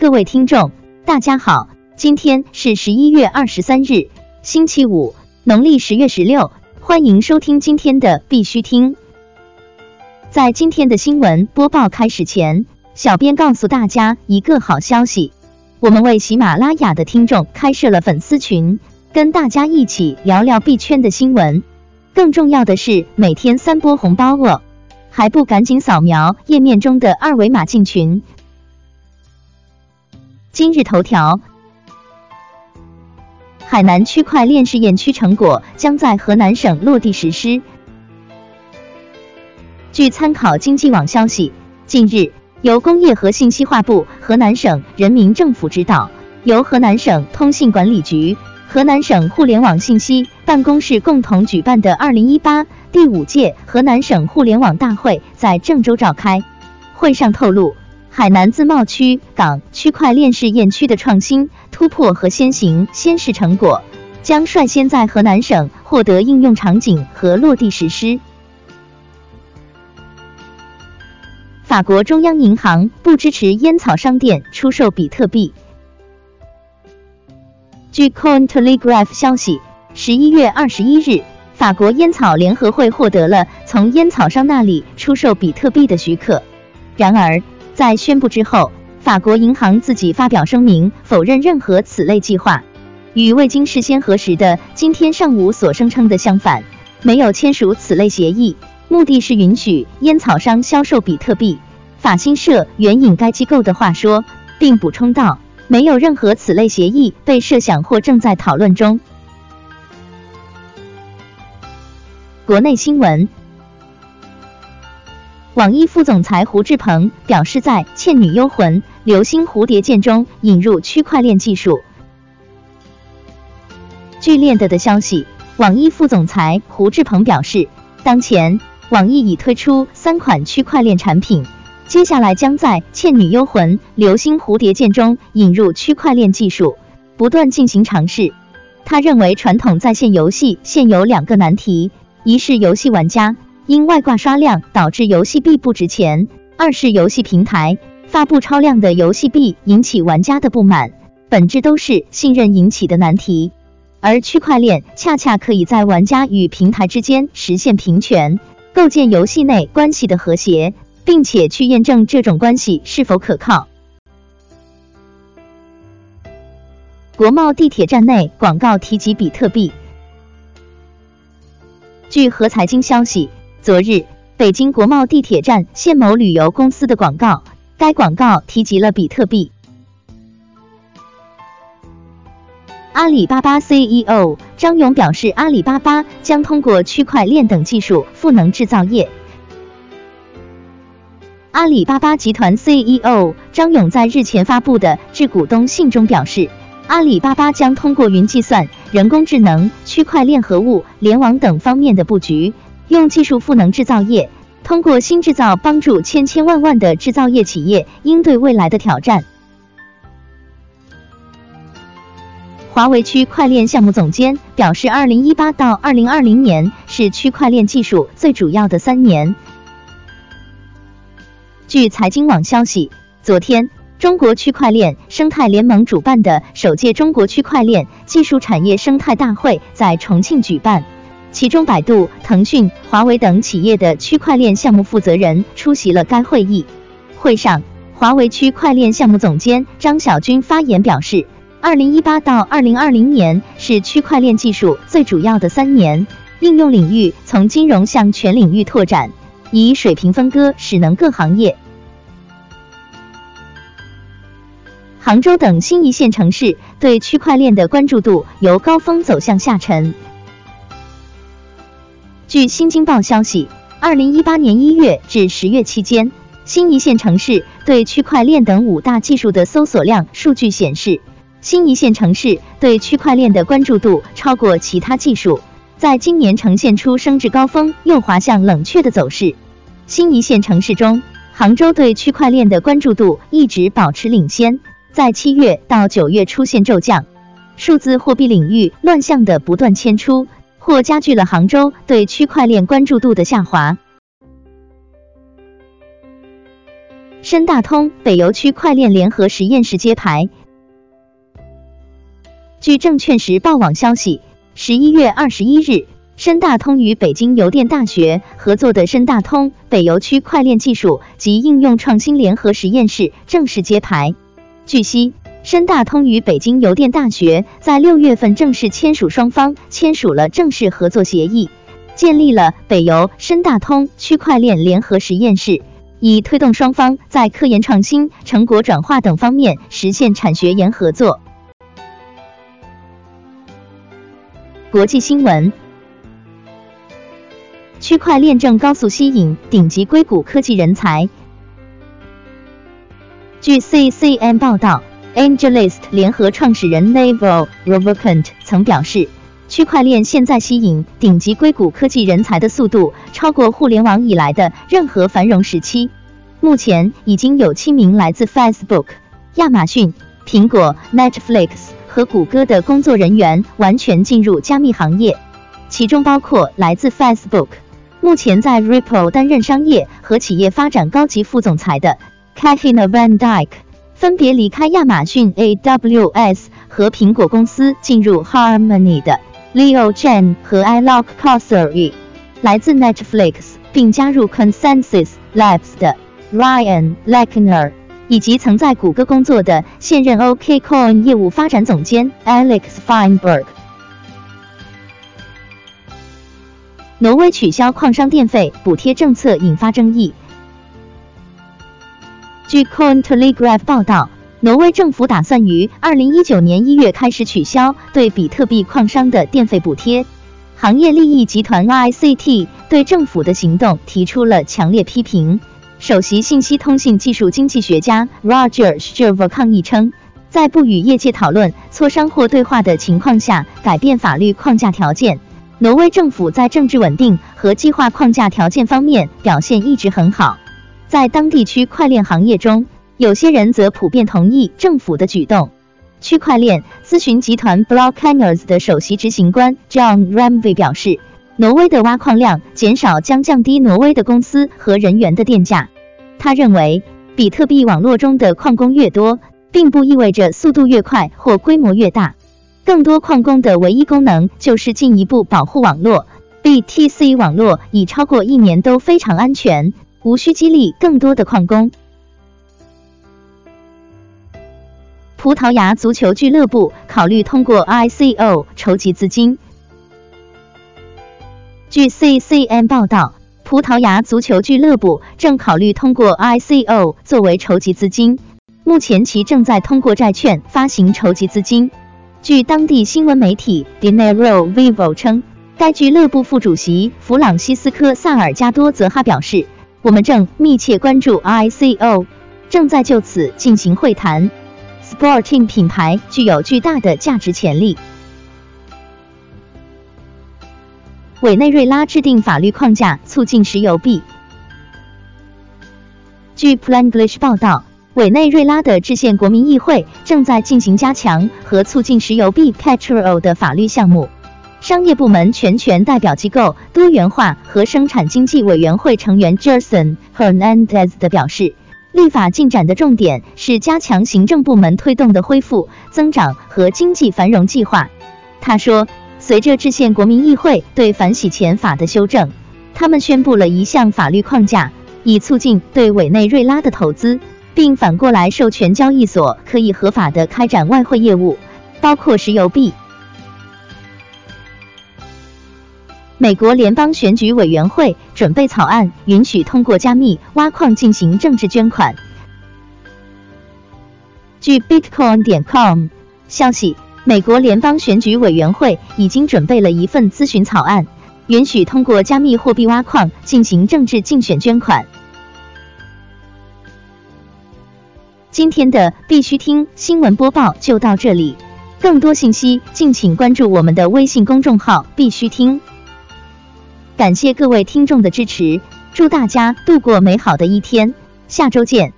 各位听众，大家好，今天是十一月二十三日，星期五，农历十月十六，欢迎收听今天的必须听。在今天的新闻播报开始前，小编告诉大家一个好消息，我们为喜马拉雅的听众开设了粉丝群，跟大家一起聊聊币圈的新闻。更重要的是，每天三波红包哦！还不赶紧扫描页面中的二维码进群。今日头条：海南区块链试验区成果将在河南省落地实施。据参考经济网消息，近日由工业和信息化部、河南省人民政府指导，由河南省通信管理局、河南省互联网信息办公室共同举办的二零一八第五届河南省互联网大会在郑州召开。会上透露，海南自贸区港区块链试验区的创新突破和先行先试成果，将率先在河南省获得应用场景和落地实施。法国中央银行不支持烟草商店出售比特币。据 Cointelegraph 消息，十一月二十一日，法国烟草联合会获得了从烟草商那里出售比特币的许可。然而，在宣布之后，法国银行自己发表声明，否认任何此类计划，与未经事先核实的今天上午所声称的相反，没有签署此类协议。目的是允许烟草商销售比特币。法新社援引该机构的话说，并补充道，没有任何此类协议被设想或正在讨论中。国内新闻，网易副总裁胡志鹏表示，在《倩女幽魂》《流星蝴蝶剑》中引入区块链技术。据链的的消息，网易副总裁胡志鹏表示，当前。网易已推出三款区块链产品，接下来将在《倩女幽魂》《流星蝴蝶剑》中引入区块链技术，不断进行尝试。他认为，传统在线游戏现有两个难题：一是游戏玩家因外挂刷量导致游戏币不值钱；二是游戏平台发布超量的游戏币引起玩家的不满，本质都是信任引起的难题。而区块链恰恰可以在玩家与平台之间实现平权。构建游戏内关系的和谐，并且去验证这种关系是否可靠。国贸地铁站内广告提及比特币。据和财经消息，昨日北京国贸地铁站现某旅游公司的广告，该广告提及了比特币。阿里巴巴 CEO 张勇表示，阿里巴巴将通过区块链等技术赋能制造业。阿里巴巴集团 CEO 张勇在日前发布的致股东信中表示，阿里巴巴将通过云计算、人工智能、区块链和物联网等方面的布局，用技术赋能制造业，通过新制造帮助千千万万的制造业企业应对未来的挑战。华为区块链项目总监表示，二零一八到二零二零年是区块链技术最主要的三年。据财经网消息，昨天，中国区块链生态联盟主办的首届中国区块链技术产业生态大会在重庆举办，其中百度、腾讯、华为等企业的区块链项目负责人出席了该会议。会上，华为区块链项目总监张小军发言表示。二零一八到二零二零年是区块链技术最主要的三年，应用领域从金融向全领域拓展，以水平分割使能各行业。杭州等新一线城市对区块链的关注度由高峰走向下沉。据新京报消息，二零一八年一月至十月期间，新一线城市对区块链等五大技术的搜索量数据显示。新一线城市对区块链的关注度超过其他技术，在今年呈现出升至高峰又滑向冷却的走势。新一线城市中，杭州对区块链的关注度一直保持领先，在七月到九月出现骤降。数字货币领域乱象的不断迁出，或加剧了杭州对区块链关注度的下滑。深大通北邮区块链联合实验室揭牌。据证券时报网消息，十一月二十一日，深大通与北京邮电大学合作的深大通北邮区块链技术及应用创新联合实验室正式揭牌。据悉，深大通与北京邮电大学在六月份正式签署，双方签署了正式合作协议，建立了北邮深大通区块链联合实验室，以推动双方在科研创新、成果转化等方面实现产学研合作。国际新闻：区块链正高速吸引顶级硅谷科技人才。据 CCM 报道，AngelList 联合创始人 Naval Ravikant 曾表示，区块链现在吸引顶级硅谷科技人才的速度超过互联网以来的任何繁荣时期。目前已经有七名来自 Facebook、亚马逊、苹果、Netflix。和谷歌的工作人员完全进入加密行业，其中包括来自 Facebook、目前在 Ripple 担任商业和企业发展高级副总裁的 Kathina Van Dyke，分别离开亚马逊 AWS 和苹果公司进入 Harmony 的 Leo Chen 和 Alok Kosary，来自 Netflix 并加入 Consensus Labs 的 Ryan Lechner。以及曾在谷歌工作的现任 OKCoin 业务发展总监 Alex Feinberg。挪威取消矿商电费补贴政策引发争议。据 Cointelegraph 报道，挪威政府打算于二零一九年一月开始取消对比特币矿商的电费补贴。行业利益集团 ICT 对政府的行动提出了强烈批评。首席信息通信技术经济学家 Roger s h e r v e r 抗议称，在不与业界讨论、磋商或对话的情况下改变法律框架条件。挪威政府在政治稳定和计划框架条件方面表现一直很好。在当地区块链行业中，有些人则普遍同意政府的举动。区块链咨询集团 Blockers 的首席执行官 John Ramvey 表示。挪威的挖矿量减少将降低挪威的公司和人员的电价。他认为，比特币网络中的矿工越多，并不意味着速度越快或规模越大。更多矿工的唯一功能就是进一步保护网络。BTC 网络已超过一年都非常安全，无需激励更多的矿工。葡萄牙足球俱乐部考虑通过 ICO 筹集资金。据 CCM 报道，葡萄牙足球俱乐部正考虑通过 ICO 作为筹集资金。目前，其正在通过债券发行筹集资金。据当地新闻媒体 Dinero Vivo 称，该俱乐部副主席弗朗西斯科·萨尔加多则哈表示：“我们正密切关注 ICO，正在就此进行会谈。Sporting 品牌具有巨大的价值潜力。”委内瑞拉制定法律框架促进石油币。据 Planglish 报道，委内瑞拉的制宪国民议会正在进行加强和促进石油币 Petrol 的法律项目。商业部门全权代表机构多元化和生产经济委员会成员 Jason Hernandez 的表示，立法进展的重点是加强行政部门推动的恢复、增长和经济繁荣计划。他说。随着制宪国民议会对反洗钱法的修正，他们宣布了一项法律框架，以促进对委内瑞拉的投资，并反过来授权交易所可以合法的开展外汇业务，包括石油币。美国联邦选举委员会准备草案，允许通过加密挖矿进行政治捐款。据 Bitcoin 点 com 消息。美国联邦选举委员会已经准备了一份咨询草案，允许通过加密货币挖矿进行政治竞选捐款。今天的必须听新闻播报就到这里，更多信息敬请关注我们的微信公众号“必须听”。感谢各位听众的支持，祝大家度过美好的一天，下周见。